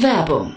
Werbung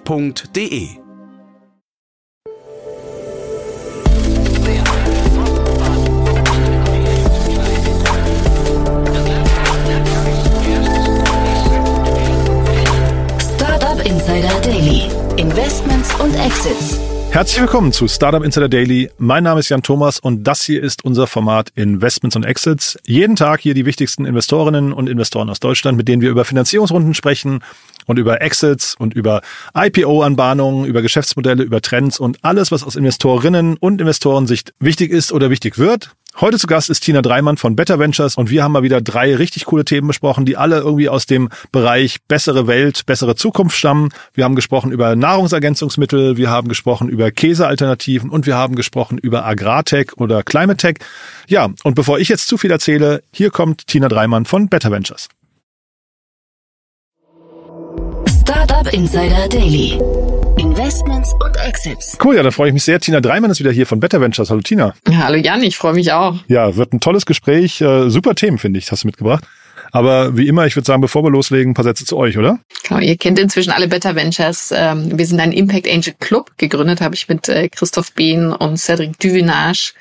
f.de. Startup Insider Daily. Investments und Exits. Herzlich willkommen zu Startup Insider Daily. Mein Name ist Jan Thomas und das hier ist unser Format Investments und Exits. Jeden Tag hier die wichtigsten Investorinnen und Investoren aus Deutschland, mit denen wir über Finanzierungsrunden sprechen und über Exits und über IPO-Anbahnungen, über Geschäftsmodelle, über Trends und alles, was aus Investorinnen und Investorensicht wichtig ist oder wichtig wird. Heute zu Gast ist Tina Dreimann von Better Ventures und wir haben mal wieder drei richtig coole Themen besprochen, die alle irgendwie aus dem Bereich bessere Welt, bessere Zukunft stammen. Wir haben gesprochen über Nahrungsergänzungsmittel, wir haben gesprochen über Käsealternativen und wir haben gesprochen über Agrartech oder Climate Tech. Ja, und bevor ich jetzt zu viel erzähle, hier kommt Tina Dreimann von Better Ventures. Startup Insider Daily. Investments und Exits. Cool, ja, da freue ich mich sehr. Tina Dreimann ist wieder hier von Better Ventures. Hallo Tina. Hallo Jan, ich freue mich auch. Ja, wird ein tolles Gespräch. Äh, super Themen, finde ich, hast du mitgebracht. Aber wie immer, ich würde sagen, bevor wir loslegen, ein paar Sätze zu euch, oder? Genau, ihr kennt inzwischen alle Better Ventures. Ähm, wir sind ein Impact Angel Club. Gegründet habe ich mit äh, Christoph Behn und Cedric Duvinage,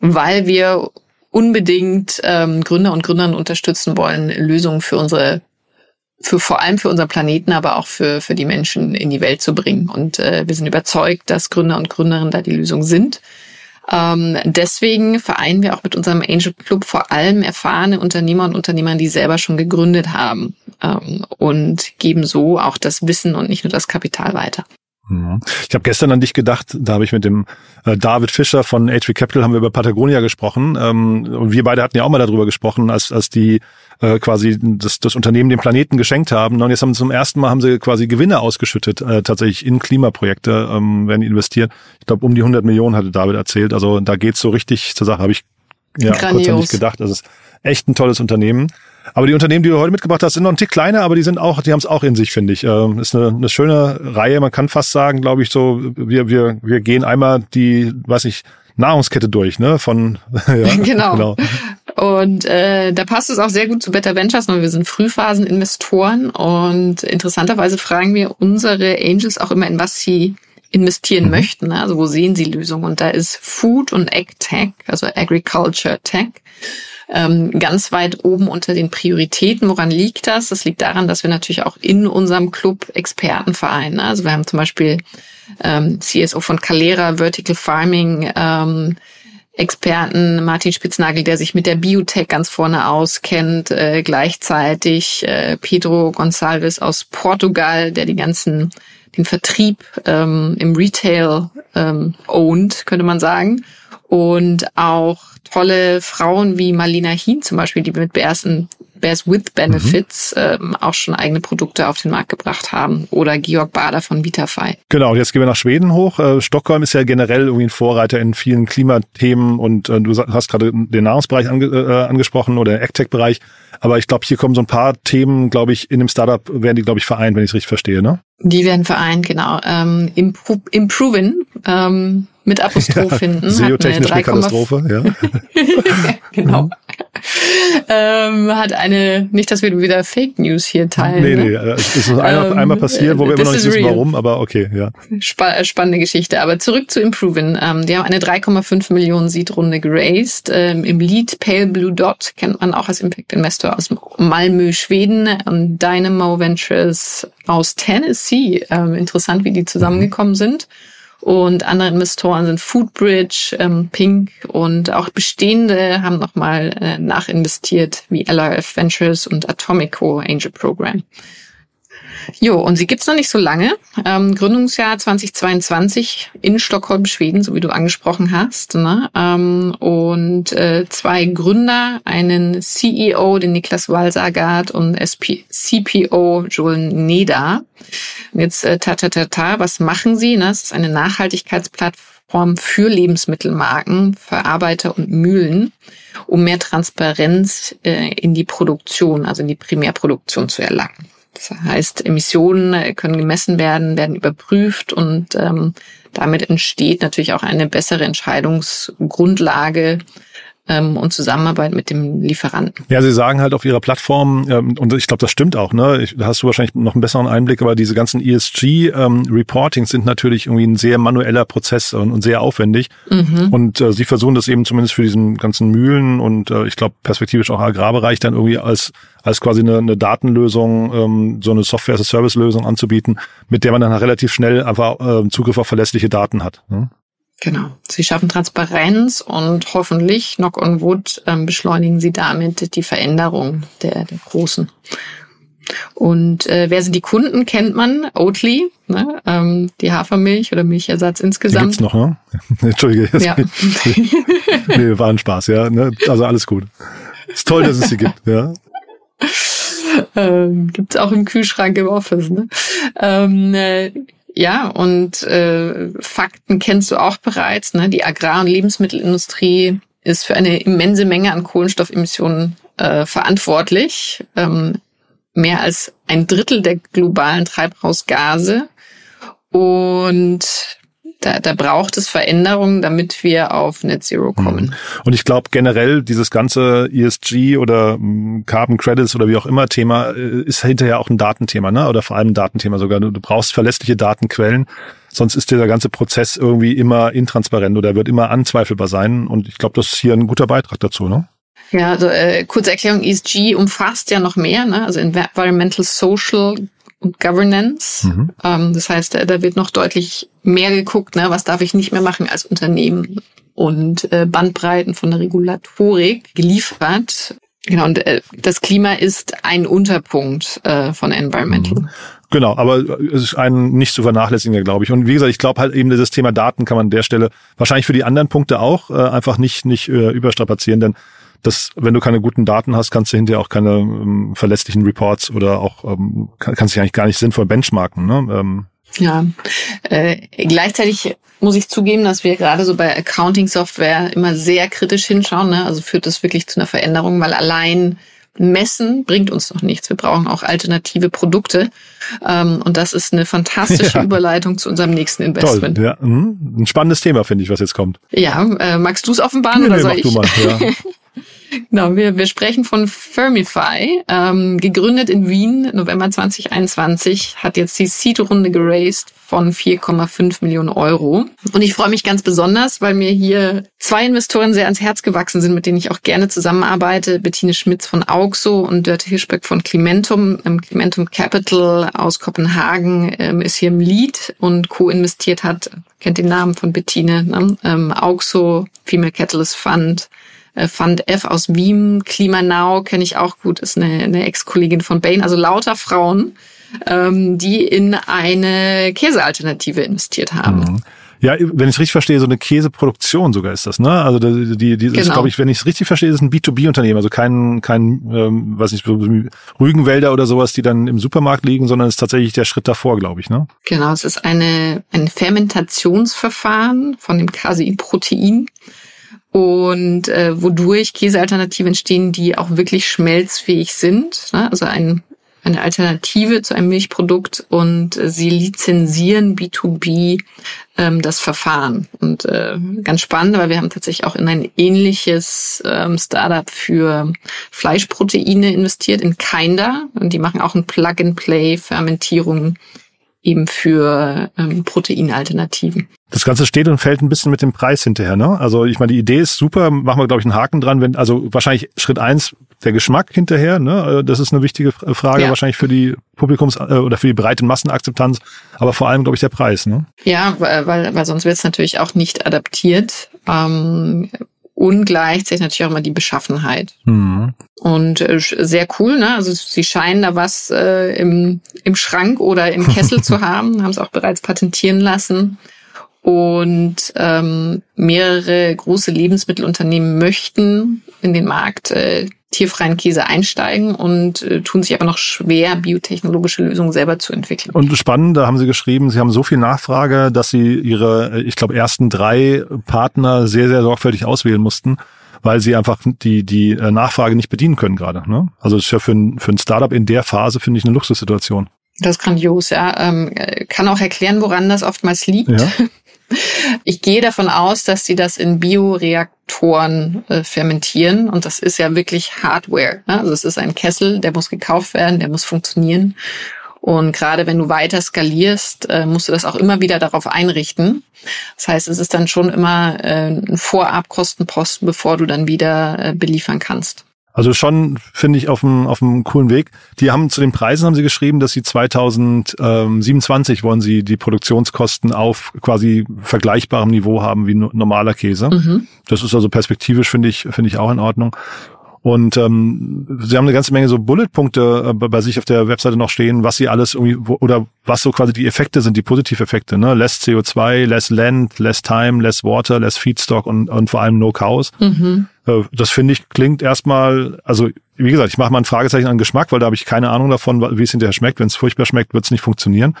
weil wir unbedingt ähm, Gründer und Gründerinnen unterstützen wollen, Lösungen für unsere für vor allem für unseren Planeten, aber auch für, für die Menschen in die Welt zu bringen. Und äh, wir sind überzeugt, dass Gründer und Gründerinnen da die Lösung sind. Ähm, deswegen vereinen wir auch mit unserem Angel Club vor allem erfahrene Unternehmer und Unternehmer, die selber schon gegründet haben ähm, und geben so auch das Wissen und nicht nur das Kapital weiter. Ich habe gestern an dich gedacht, da habe ich mit dem äh, David Fischer von HV Capital haben wir über Patagonia gesprochen ähm, und wir beide hatten ja auch mal darüber gesprochen, als, als die äh, quasi das, das Unternehmen den Planeten geschenkt haben und jetzt haben sie zum ersten Mal haben sie quasi Gewinne ausgeschüttet, äh, tatsächlich in Klimaprojekte ähm, werden investiert. Ich glaube um die 100 Millionen hatte David erzählt, also da geht's so richtig zur Sache, habe ich ja kurz an dich gedacht. Ist echt ein tolles Unternehmen. Aber die Unternehmen, die du heute mitgebracht hast, sind noch ein Tick kleiner, aber die sind auch, die haben es auch in sich, finde ich. Ähm, ist eine, eine schöne Reihe. Man kann fast sagen, glaube ich, so, wir, wir, wir gehen einmal die, weiß ich, Nahrungskette durch, ne? Von ja, genau. genau. Und äh, da passt es auch sehr gut zu Better Ventures, weil wir sind Frühphaseninvestoren und interessanterweise fragen wir unsere Angels auch immer, in was sie investieren mhm. möchten. Ne? Also wo sehen sie Lösungen? Und da ist Food und Ag Tech, also Agriculture Tech, ähm, ganz weit oben unter den Prioritäten. Woran liegt das? Das liegt daran, dass wir natürlich auch in unserem Club Experten vereinen. Also wir haben zum Beispiel ähm, CSO von Calera, Vertical Farming, ähm, Experten, Martin Spitznagel, der sich mit der Biotech ganz vorne auskennt, äh, gleichzeitig äh, Pedro Gonçalves aus Portugal, der die ganzen, den Vertrieb ähm, im Retail ähm, owned, könnte man sagen. Und auch tolle Frauen wie Marlena Hien zum Beispiel, die mit Bears, Bears with Benefits mhm. ähm, auch schon eigene Produkte auf den Markt gebracht haben. Oder Georg Bader von Vitafy. Genau, jetzt gehen wir nach Schweden hoch. Äh, Stockholm ist ja generell irgendwie ein Vorreiter in vielen Klimathemen und äh, du hast gerade den Nahrungsbereich ange äh, angesprochen oder den AgTech-Bereich. Aber ich glaube, hier kommen so ein paar Themen, glaube ich, in dem Startup werden die, glaube ich, vereint, wenn ich es richtig verstehe, ne? Die werden vereint, genau. Ähm, Impro Improvin, ähm, mit Apostroph ja, hinten. SEO-technische Katastrophe, ja. genau. Mhm. Ähm, hat eine, nicht, dass wir wieder Fake News hier teilen. Nee, nee, ne? es ist einmal, ähm, einmal passiert, wo wir immer noch nicht wissen, real. warum, aber okay, ja. Sp spannende Geschichte. Aber zurück zu Improvin. Ähm, die haben eine 3,5 Millionen Seed-Runde geraced. Ähm, Im Lead Pale Blue Dot kennt man auch als Impact Investor aus Malmö, Schweden. Und Dynamo Ventures aus Tennessee. Ähm, interessant, wie die zusammengekommen mhm. Und andere Investoren sind Foodbridge, ähm, Pink und auch bestehende haben nochmal äh, nachinvestiert wie LRF Ventures und Atomico Angel Program. Jo, und sie gibt's noch nicht so lange. Ähm, Gründungsjahr 2022 in Stockholm, Schweden, so wie du angesprochen hast. Ne? Ähm, und äh, zwei Gründer, einen CEO, den Niklas Walsagard und SP CPO Joel Neda. Und jetzt äh, ta, ta, ta, ta, was machen sie? Ne? Das ist eine Nachhaltigkeitsplattform für Lebensmittelmarken, Verarbeiter und Mühlen, um mehr Transparenz äh, in die Produktion, also in die Primärproduktion zu erlangen. Das heißt, Emissionen können gemessen werden, werden überprüft und ähm, damit entsteht natürlich auch eine bessere Entscheidungsgrundlage ähm, und Zusammenarbeit mit dem Lieferanten. Ja, Sie sagen halt auf Ihrer Plattform, ähm, und ich glaube, das stimmt auch, ne? Ich, da hast du wahrscheinlich noch einen besseren Einblick, aber diese ganzen ESG-Reportings ähm, sind natürlich irgendwie ein sehr manueller Prozess und, und sehr aufwendig. Mhm. Und äh, Sie versuchen das eben zumindest für diesen ganzen Mühlen und äh, ich glaube perspektivisch auch Agrarbereich dann irgendwie als als quasi eine, eine Datenlösung, ähm, so eine Software-as-a-Service-Lösung anzubieten, mit der man dann relativ schnell einfach äh, Zugriff auf verlässliche Daten hat. Ne? Genau. Sie schaffen Transparenz und hoffentlich, knock on wood, ähm, beschleunigen sie damit die Veränderung der, der Großen. Und äh, wer sind die Kunden, kennt man. Oatly, ne? ähm, die Hafermilch oder Milchersatz insgesamt. Die gibt's noch, ne? Entschuldige. Ja. nee, war ein Spaß, ja. Ne? Also alles gut. Ist toll, dass es sie gibt, ja. Ähm, gibt's auch im Kühlschrank im Office, ne? Ähm, äh, ja, und äh, Fakten kennst du auch bereits. Ne? Die Agrar- und Lebensmittelindustrie ist für eine immense Menge an Kohlenstoffemissionen äh, verantwortlich. Ähm, mehr als ein Drittel der globalen Treibhausgase. Und da, da braucht es Veränderungen, damit wir auf Net Zero mhm. kommen. Und ich glaube generell dieses ganze ESG oder mm, Carbon Credits oder wie auch immer Thema äh, ist hinterher auch ein Datenthema, ne? Oder vor allem ein Datenthema sogar. Du, du brauchst verlässliche Datenquellen, sonst ist dieser ganze Prozess irgendwie immer intransparent oder wird immer anzweifelbar sein. Und ich glaube, das ist hier ein guter Beitrag dazu, ne? Ja, also äh, kurze Erklärung, ESG umfasst ja noch mehr, ne? also Environmental, Social, und Governance. Mhm. Ähm, das heißt, da, da, wird noch deutlich mehr geguckt, ne, was darf ich nicht mehr machen als Unternehmen und äh, Bandbreiten von der Regulatorik geliefert. Genau, und äh, das Klima ist ein Unterpunkt äh, von Environmental. Mhm. Genau, aber es ist ein nicht zu vernachlässigen, glaube ich. Und wie gesagt, ich glaube halt eben, das Thema Daten kann man an der Stelle wahrscheinlich für die anderen Punkte auch äh, einfach nicht, nicht äh, überstrapazieren, denn dass wenn du keine guten Daten hast, kannst du hinterher auch keine ähm, verlässlichen Reports oder auch ähm, kannst dich eigentlich gar nicht sinnvoll benchmarken. Ne? Ähm. Ja, äh, gleichzeitig muss ich zugeben, dass wir gerade so bei Accounting-Software immer sehr kritisch hinschauen. Ne? Also führt das wirklich zu einer Veränderung, weil allein Messen bringt uns noch nichts. Wir brauchen auch alternative Produkte. Ähm, und das ist eine fantastische ja. Überleitung zu unserem nächsten Investment. Toll, ja. Mhm. Ein spannendes Thema, finde ich, was jetzt kommt. Ja, äh, magst du es offenbaren nee, oder nee, soll mach ich? Du mal, ja. Genau, wir, wir sprechen von Firmify, ähm, gegründet in Wien, November 2021, hat jetzt die Seed-Runde geraced von 4,5 Millionen Euro. Und ich freue mich ganz besonders, weil mir hier zwei Investoren sehr ans Herz gewachsen sind, mit denen ich auch gerne zusammenarbeite. Bettine Schmitz von Auxo und Dörte Hirschbeck von Clementum. Ähm, Clementum Capital aus Kopenhagen ähm, ist hier im Lead und co-investiert hat, kennt den Namen von Bettine, ne? ähm, Auxo, Female Catalyst Fund, Fund F aus Wien, Klimanau kenne ich auch gut, ist eine, eine Ex-Kollegin von Bain, also lauter Frauen, ähm, die in eine Käsealternative investiert haben. Mhm. Ja, wenn ich es richtig verstehe, so eine Käseproduktion sogar ist das, ne? Also die, die, die genau. glaube ich, wenn ich es richtig verstehe, ist ein B2B-Unternehmen, also kein, kein, ähm, weiß nicht, Rügenwälder oder sowas, die dann im Supermarkt liegen, sondern es ist tatsächlich der Schritt davor, glaube ich, ne? Genau, es ist eine ein Fermentationsverfahren von dem Casein-Protein und äh, wodurch Käsealternativen entstehen, die auch wirklich schmelzfähig sind. Ne? Also ein, eine Alternative zu einem Milchprodukt und äh, sie lizenzieren B2B ähm, das Verfahren. Und äh, ganz spannend, weil wir haben tatsächlich auch in ein ähnliches ähm, Startup für Fleischproteine investiert, in Kinder. Und die machen auch ein Plug-and-Play-Fermentierung eben für ähm, Proteinalternativen. Das Ganze steht und fällt ein bisschen mit dem Preis hinterher, ne? Also ich meine, die Idee ist super, machen wir, glaube ich, einen Haken dran, wenn, also wahrscheinlich Schritt eins der Geschmack hinterher, ne? Das ist eine wichtige Frage ja. wahrscheinlich für die Publikums- äh, oder für die breite Massenakzeptanz, aber vor allem, glaube ich, der Preis, ne? Ja, weil, weil sonst wird es natürlich auch nicht adaptiert. Ähm, und gleichzeitig natürlich auch immer die Beschaffenheit. Mhm. Und äh, sehr cool, ne? Also sie scheinen da was äh, im, im Schrank oder im Kessel zu haben, haben es auch bereits patentieren lassen. Und ähm, mehrere große Lebensmittelunternehmen möchten in den Markt äh, tierfreien Käse einsteigen und äh, tun sich aber noch schwer, biotechnologische Lösungen selber zu entwickeln. Und spannend, da haben Sie geschrieben, Sie haben so viel Nachfrage, dass Sie Ihre, äh, ich glaube, ersten drei Partner sehr, sehr sorgfältig auswählen mussten weil sie einfach die, die äh, Nachfrage nicht bedienen können gerade. Ne? Also das ist ja für ein, für ein Startup in der Phase, finde ich, eine Luxussituation. Das ist grandios, ja. Ähm, kann auch erklären, woran das oftmals liegt. Ja. Ich gehe davon aus, dass sie das in Bioreaktoren äh, fermentieren und das ist ja wirklich Hardware. Ne? Also es ist ein Kessel, der muss gekauft werden, der muss funktionieren. Und gerade wenn du weiter skalierst, äh, musst du das auch immer wieder darauf einrichten. Das heißt, es ist dann schon immer äh, ein Vorabkostenposten, bevor du dann wieder äh, beliefern kannst. Also schon, finde ich, auf einem, auf einem coolen Weg. Die haben zu den Preisen haben sie geschrieben, dass sie 2027 wollen sie die Produktionskosten auf quasi vergleichbarem Niveau haben wie normaler Käse. Mhm. Das ist also perspektivisch, finde ich, finde ich auch in Ordnung. Und ähm, sie haben eine ganze Menge so Bulletpunkte äh, bei sich auf der Webseite noch stehen, was sie alles irgendwie wo, oder was so quasi die Effekte sind, die Positiveffekte, ne? Less CO2, less Land, less Time, less Water, less Feedstock und, und vor allem no Cows. Mhm. Äh, das finde ich klingt erstmal, also wie gesagt, ich mache mal ein Fragezeichen an Geschmack, weil da habe ich keine Ahnung davon, wie es hinterher schmeckt. Wenn es furchtbar schmeckt, wird es nicht funktionieren.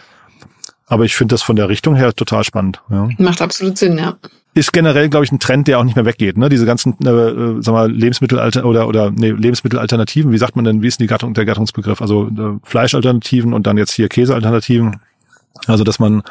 Aber ich finde das von der Richtung her total spannend. Ja. Macht absolut Sinn, ja ist generell, glaube ich, ein Trend, der auch nicht mehr weggeht. Ne? Diese ganzen, äh, äh sag mal, Lebensmittelalter oder oder nee, Lebensmittelalternativen. Wie sagt man denn? Wie ist denn die Gattung der Gattungsbegriff? Also äh, Fleischalternativen und dann jetzt hier Käsealternativen. Also dass man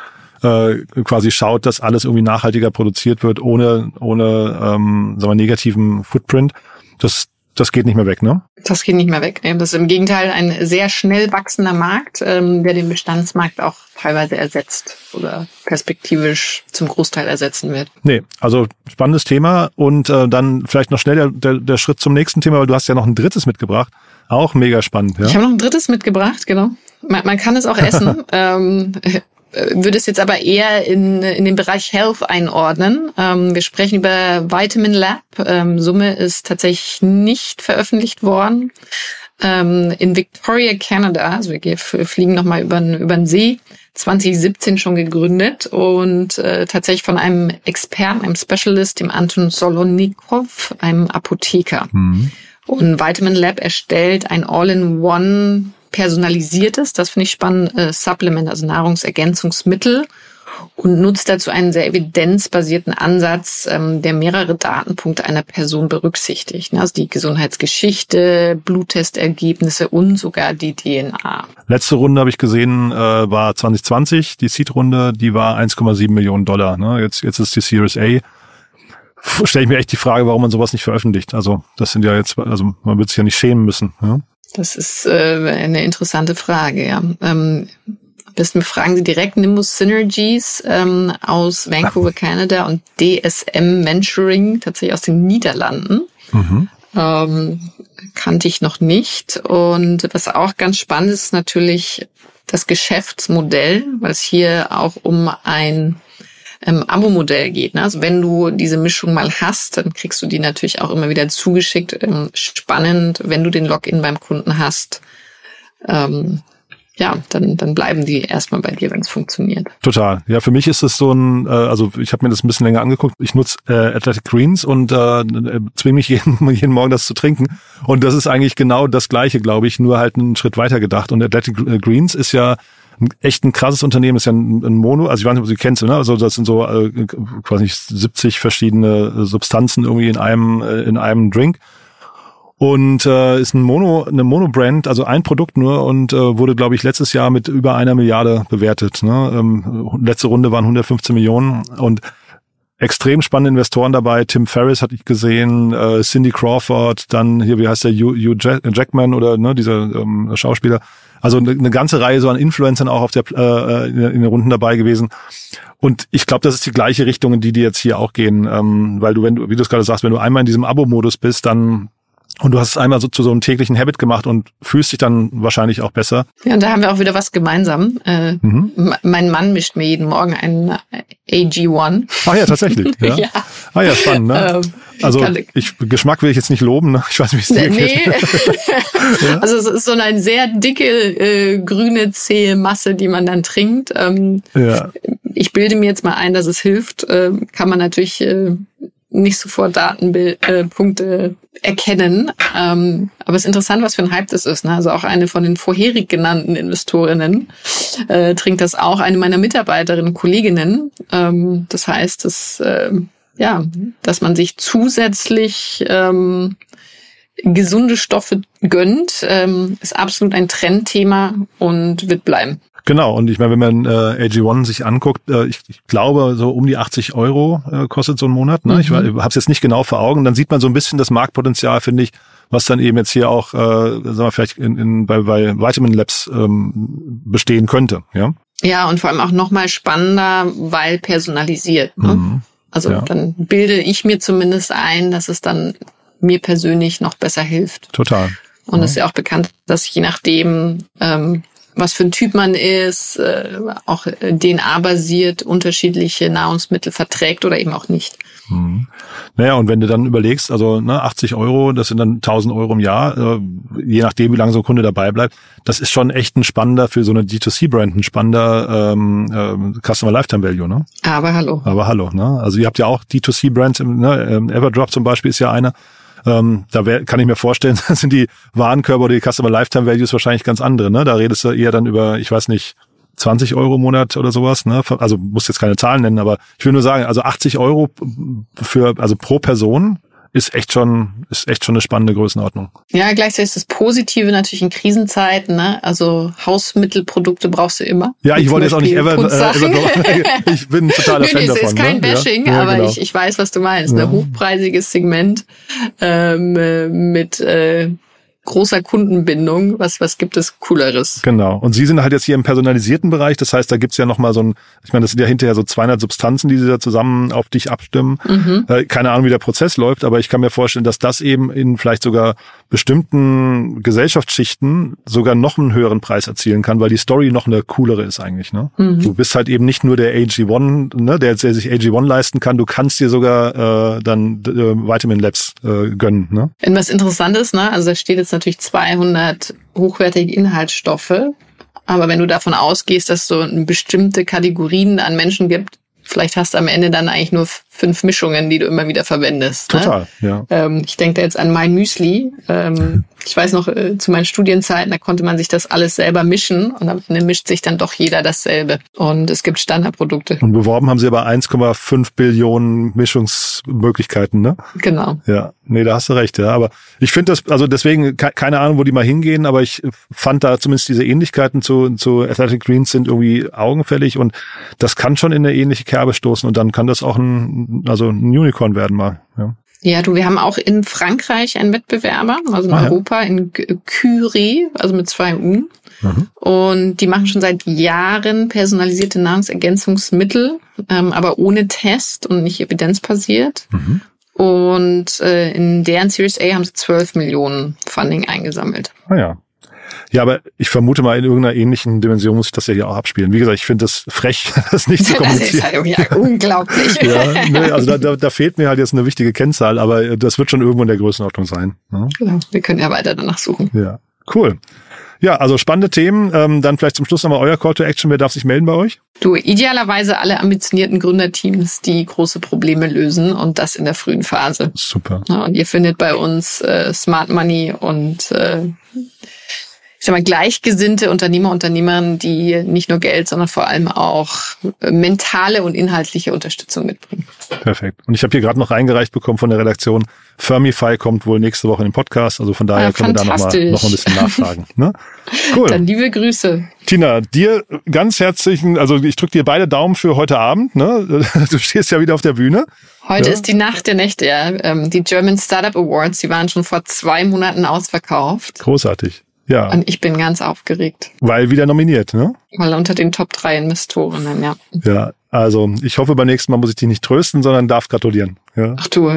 äh, quasi schaut, dass alles irgendwie nachhaltiger produziert wird, ohne ohne ähm, sagen wir, negativen Footprint. Das das geht nicht mehr weg, ne? Das geht nicht mehr weg. Das ist im Gegenteil ein sehr schnell wachsender Markt, ähm, der den Bestandsmarkt auch teilweise ersetzt oder perspektivisch zum Großteil ersetzen wird. Nee, also spannendes Thema und äh, dann vielleicht noch schnell der, der, der Schritt zum nächsten Thema, weil du hast ja noch ein drittes mitgebracht. Auch mega spannend. Ja? Ich habe noch ein drittes mitgebracht, genau. Man, man kann es auch essen. ähm, würde es jetzt aber eher in, in den Bereich Health einordnen. Ähm, wir sprechen über Vitamin Lab. Ähm, Summe ist tatsächlich nicht veröffentlicht worden. Ähm, in Victoria, Canada, also wir fliegen nochmal über, über den See, 2017 schon gegründet und äh, tatsächlich von einem Experten, einem Specialist, dem Anton Solonikov, einem Apotheker. Mhm. Und Vitamin Lab erstellt ein All-in-One personalisiertes, das finde ich spannend, äh, Supplement, also Nahrungsergänzungsmittel und nutzt dazu einen sehr evidenzbasierten Ansatz, ähm, der mehrere Datenpunkte einer Person berücksichtigt. Ne? Also die Gesundheitsgeschichte, Bluttestergebnisse und sogar die DNA. Letzte Runde habe ich gesehen, äh, war 2020, die Seed-Runde, die war 1,7 Millionen Dollar. Ne? Jetzt, jetzt ist die Series A stelle ich mir echt die Frage, warum man sowas nicht veröffentlicht. Also das sind ja jetzt, also man wird sich ja nicht schämen müssen. Ja? Das ist äh, eine interessante Frage, ja. Ähm, am besten befragen Sie direkt Nimbus Synergies ähm, aus Vancouver, Canada und DSM Venturing, tatsächlich aus den Niederlanden. Mhm. Ähm, kannte ich noch nicht. Und was auch ganz spannend ist, ist natürlich das Geschäftsmodell, weil es hier auch um ein ähm, Abo-Modell geht. Ne? Also wenn du diese Mischung mal hast, dann kriegst du die natürlich auch immer wieder zugeschickt. Ähm, spannend, wenn du den Login beim Kunden hast. Ähm, ja, dann, dann bleiben die erstmal bei dir, wenn es funktioniert. Total. Ja, für mich ist es so ein, äh, also ich habe mir das ein bisschen länger angeguckt. Ich nutze äh, Athletic Greens und äh, zwinge mich jeden, jeden Morgen das zu trinken. Und das ist eigentlich genau das Gleiche, glaube ich, nur halt einen Schritt weiter gedacht. Und Athletic äh, Greens ist ja echt ein krasses Unternehmen, ist ja ein, ein Mono, also ich weiß nicht, ob du sie kennst, ne? Also das sind so äh, quasi nicht 70 verschiedene äh, Substanzen irgendwie in einem äh, in einem Drink. Und äh, ist ein Mono, eine Mono-Brand, also ein Produkt nur und äh, wurde, glaube ich, letztes Jahr mit über einer Milliarde bewertet. Ne? Ähm, letzte Runde waren 115 Millionen und extrem spannende Investoren dabei. Tim Ferriss hatte ich gesehen, äh, Cindy Crawford, dann hier, wie heißt der, Hugh, Hugh Jackman oder ne, dieser ähm, Schauspieler. Also eine, eine ganze Reihe so an Influencern auch auf der äh, in den Runden dabei gewesen. Und ich glaube, das ist die gleiche Richtung, in die die jetzt hier auch gehen, ähm, weil du, wenn du, wie du es gerade sagst, wenn du einmal in diesem Abo-Modus bist, dann Und du hast es einmal so zu so einem täglichen Habit gemacht und fühlst dich dann wahrscheinlich auch besser. Ja, und da haben wir auch wieder was gemeinsam. Äh, mhm. Mein Mann mischt mir jeden Morgen einen AG1. Ah ja, tatsächlich. Ja. ja. Ah ja, spannend. Ne? Ähm, also ich, Geschmack will ich jetzt nicht loben. Ne? Ich weiß nicht, wie es dir nee. geht. ja? Also es ist so eine sehr dicke äh, grüne zähe Masse, die man dann trinkt. Ähm, ja. Ich bilde mir jetzt mal ein, dass es hilft. Äh, kann man natürlich äh, nicht sofort Datenpunkte äh, erkennen. Ähm, aber es ist interessant, was für ein Hype das ist. Ne? Also auch eine von den vorherig genannten Investorinnen äh, trinkt das auch, eine meiner Mitarbeiterinnen, Kolleginnen. Ähm, das heißt, dass, äh, ja, dass man sich zusätzlich ähm, gesunde Stoffe gönnt, ähm, ist absolut ein Trendthema und wird bleiben. Genau, und ich meine, wenn man äh, AG1 sich anguckt, äh, ich, ich glaube, so um die 80 Euro äh, kostet so ein Monat. Ne? Mhm. Ich habe es jetzt nicht genau vor Augen. Dann sieht man so ein bisschen das Marktpotenzial, finde ich, was dann eben jetzt hier auch, äh, sagen wir vielleicht in, in, bei, bei Vitamin Labs ähm, bestehen könnte. Ja, ja und vor allem auch nochmal spannender, weil personalisiert. Ne? Mhm. Also ja. dann bilde ich mir zumindest ein, dass es dann mir persönlich noch besser hilft. Total. Und es ja. ist ja auch bekannt, dass je nachdem, ähm, was für ein Typ man ist, äh, auch DNA-basiert unterschiedliche Nahrungsmittel verträgt oder eben auch nicht. Mhm. Naja, und wenn du dann überlegst, also ne, 80 Euro, das sind dann 1000 Euro im Jahr, äh, je nachdem, wie lange so ein Kunde dabei bleibt, das ist schon echt ein spannender für so eine D2C-Brand, ein spannender ähm, äh, Customer Lifetime Value, ne? Aber hallo. Aber hallo, ne? Also ihr habt ja auch D2C-Brands, ne? Ähm, Everdrop zum Beispiel ist ja einer, ähm, da wär, kann ich mir vorstellen, sind die Warenkörper oder die Customer Lifetime Values wahrscheinlich ganz andere. Ne? Da redest du eher dann über, ich weiß nicht, 20 Euro im Monat oder sowas, ne? Also muss jetzt keine Zahlen nennen, aber ich will nur sagen, also 80 Euro für, also pro Person ist echt schon, ist echt schon eine spannende Größenordnung. Ja, gleichzeitig ist das Positive natürlich in Krisenzeiten, ne? Also Hausmittelprodukte brauchst du immer. Ja, ich wollte jetzt auch nicht ever, äh, ever ich bin totaler nee, Fan nee, davon. Es ist kein ne? Bashing, ja, aber genau. ich, ich weiß, was du meinst. Ja. Ein hochpreisiges Segment ähm, äh, mit äh, großer Kundenbindung. Was, was gibt es Cooleres? Genau. Und Sie sind halt jetzt hier im personalisierten Bereich. Das heißt, da gibt's ja nochmal so ein, ich meine, das sind ja hinterher so 200 Substanzen, die Sie da zusammen auf dich abstimmen. Mhm. Äh, keine Ahnung, wie der Prozess läuft, aber ich kann mir vorstellen, dass das eben in vielleicht sogar bestimmten Gesellschaftsschichten sogar noch einen höheren Preis erzielen kann, weil die Story noch eine coolere ist eigentlich. Ne? Mhm. Du bist halt eben nicht nur der AG1, ne, der, der sich AG1 leisten kann, du kannst dir sogar äh, dann äh, Vitamin Labs äh, gönnen. Ne? Wenn was Interessantes, ne? also da steht jetzt natürlich 200 hochwertige Inhaltsstoffe, aber wenn du davon ausgehst, dass es so bestimmte Kategorien an Menschen gibt, vielleicht hast du am Ende dann eigentlich nur fünf Mischungen, die du immer wieder verwendest. Ne? Total, ne? ja. Ähm, ich denke da jetzt an mein Müsli. Ähm, ich weiß noch, äh, zu meinen Studienzeiten, da konnte man sich das alles selber mischen und am Ende mischt sich dann doch jeder dasselbe. Und es gibt Standardprodukte. Und beworben haben sie aber 1,5 Billionen Mischungsmöglichkeiten, ne? Genau. Ja, nee, da hast du recht, ja. Aber ich finde das, also deswegen, keine Ahnung, wo die mal hingehen, aber ich fand da zumindest diese Ähnlichkeiten zu, zu Athletic Greens sind irgendwie augenfällig und das kann schon in eine ähnliche Kerbe stoßen und dann kann das auch ein also ein Unicorn werden mal. Ja. Ja, du, wir haben auch in Frankreich einen Wettbewerber, also in ah, Europa, ja. in Curie, also mit zwei U. Mhm. Und die machen schon seit Jahren personalisierte Nahrungsergänzungsmittel, ähm, aber ohne Test und nicht evidenzbasiert. Mhm. Und äh, in deren Series A haben sie 12 Millionen Funding eingesammelt. Ah ja, ja, aber ich vermute mal, in irgendeiner ähnlichen Dimension muss ich das ja hier auch abspielen. Wie gesagt, ich finde das frech, das nicht zu kommunizieren. Das ist halt ja unglaublich. ja, nee, also da, da, da fehlt mir halt jetzt eine wichtige Kennzahl, aber das wird schon irgendwo in der Größenordnung sein. Ne? Genau, wir können ja weiter danach suchen. Ja, cool. Ja, also spannende Themen. Ähm, dann vielleicht zum Schluss nochmal euer Call to Action. Wer darf sich melden bei euch? Du, idealerweise alle ambitionierten Gründerteams, die große Probleme lösen und das in der frühen Phase. Super. Ja, und ihr findet bei uns äh, Smart Money und äh, ich sag mal, gleichgesinnte Unternehmer, Unternehmerinnen, die nicht nur Geld, sondern vor allem auch mentale und inhaltliche Unterstützung mitbringen. Perfekt. Und ich habe hier gerade noch reingereicht bekommen von der Redaktion, Firmify kommt wohl nächste Woche in den Podcast, also von daher ja, können wir da noch mal, noch ein bisschen nachfragen. Ne? Cool. Dann liebe Grüße. Tina, dir ganz herzlichen, also ich drücke dir beide Daumen für heute Abend. Ne? Du stehst ja wieder auf der Bühne. Heute ja. ist die Nacht der Nächte, ja. Ähm, die German Startup Awards, die waren schon vor zwei Monaten ausverkauft. Großartig. Ja. Und ich bin ganz aufgeregt. Weil wieder nominiert, ne? Weil unter den Top 3 Investorinnen, ja. Ja, also ich hoffe, beim nächsten Mal muss ich dich nicht trösten, sondern darf gratulieren. Ja. Ach du,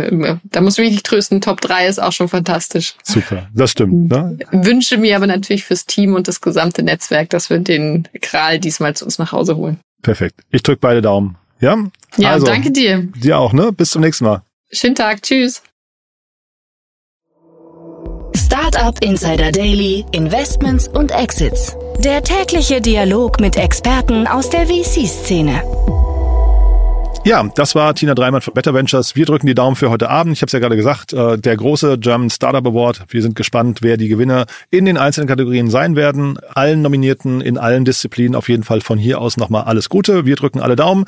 da muss ich mich nicht trösten. Top 3 ist auch schon fantastisch. Super, das stimmt. Ne? Wünsche mir aber natürlich fürs Team und das gesamte Netzwerk, dass wir den Kral diesmal zu uns nach Hause holen. Perfekt. Ich drücke beide Daumen. Ja? Ja, also, danke dir. Dir auch, ne? Bis zum nächsten Mal. Schönen Tag. Tschüss. Startup Insider Daily, Investments und Exits. Der tägliche Dialog mit Experten aus der VC-Szene. Ja, das war Tina Dreimann von Better Ventures. Wir drücken die Daumen für heute Abend. Ich habe es ja gerade gesagt, äh, der große German Startup Award. Wir sind gespannt, wer die Gewinner in den einzelnen Kategorien sein werden. Allen Nominierten in allen Disziplinen auf jeden Fall von hier aus nochmal alles Gute. Wir drücken alle Daumen.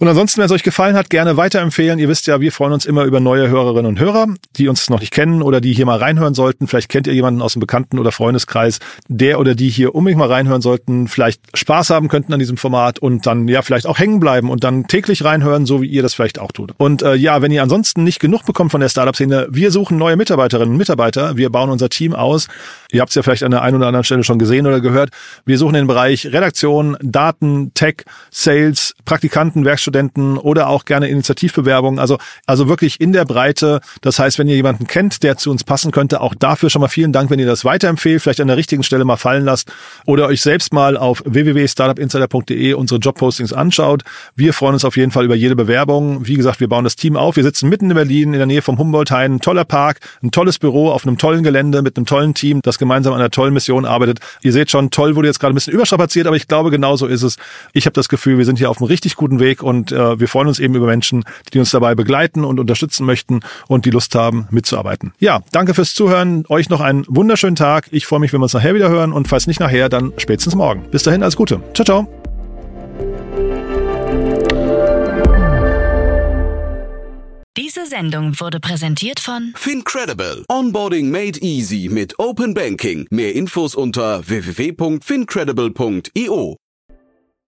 Und ansonsten, wenn es euch gefallen hat, gerne weiterempfehlen. Ihr wisst ja, wir freuen uns immer über neue Hörerinnen und Hörer, die uns noch nicht kennen oder die hier mal reinhören sollten. Vielleicht kennt ihr jemanden aus dem Bekannten- oder Freundeskreis, der oder die hier unbedingt mal reinhören sollten, vielleicht Spaß haben könnten an diesem Format und dann ja vielleicht auch hängen bleiben und dann täglich reinhören, so wie ihr das vielleicht auch tut. Und äh, ja, wenn ihr ansonsten nicht genug bekommt von der Startup-Szene, wir suchen neue Mitarbeiterinnen und Mitarbeiter. Wir bauen unser Team aus. Ihr habt es ja vielleicht an der einen oder anderen Stelle schon gesehen oder gehört. Wir suchen den Bereich Redaktion, Daten, Tech, Sales, Praktikanten, Werkstudenten oder auch gerne Initiativbewerbungen. Also, also wirklich in der Breite. Das heißt, wenn ihr jemanden kennt, der zu uns passen könnte, auch dafür schon mal vielen Dank, wenn ihr das weiterempfehlt, vielleicht an der richtigen Stelle mal fallen lasst oder euch selbst mal auf www.startupinsider.de unsere Jobpostings anschaut. Wir freuen uns auf jeden Fall über jede Bewerbung. Wie gesagt, wir bauen das Team auf. Wir sitzen mitten in Berlin, in der Nähe vom Humboldt-Hain. Ein toller Park, ein tolles Büro auf einem tollen Gelände mit einem tollen Team, das gemeinsam an einer tollen Mission arbeitet. Ihr seht schon, toll wurde jetzt gerade ein bisschen überstrapaziert, aber ich glaube, genau so ist es. Ich habe das Gefühl, wir sind hier auf einem richtig guten Weg und äh, wir freuen uns eben über Menschen, die uns dabei begleiten und unterstützen möchten und die Lust haben, mitzuarbeiten. Ja, danke fürs Zuhören. Euch noch einen wunderschönen Tag. Ich freue mich, wenn wir uns nachher wieder hören und falls nicht nachher, dann spätestens morgen. Bis dahin, alles Gute. Ciao, ciao. Diese Sendung wurde präsentiert von Fincredible. Onboarding made easy mit Open Banking. Mehr Infos unter www.fincredible.io.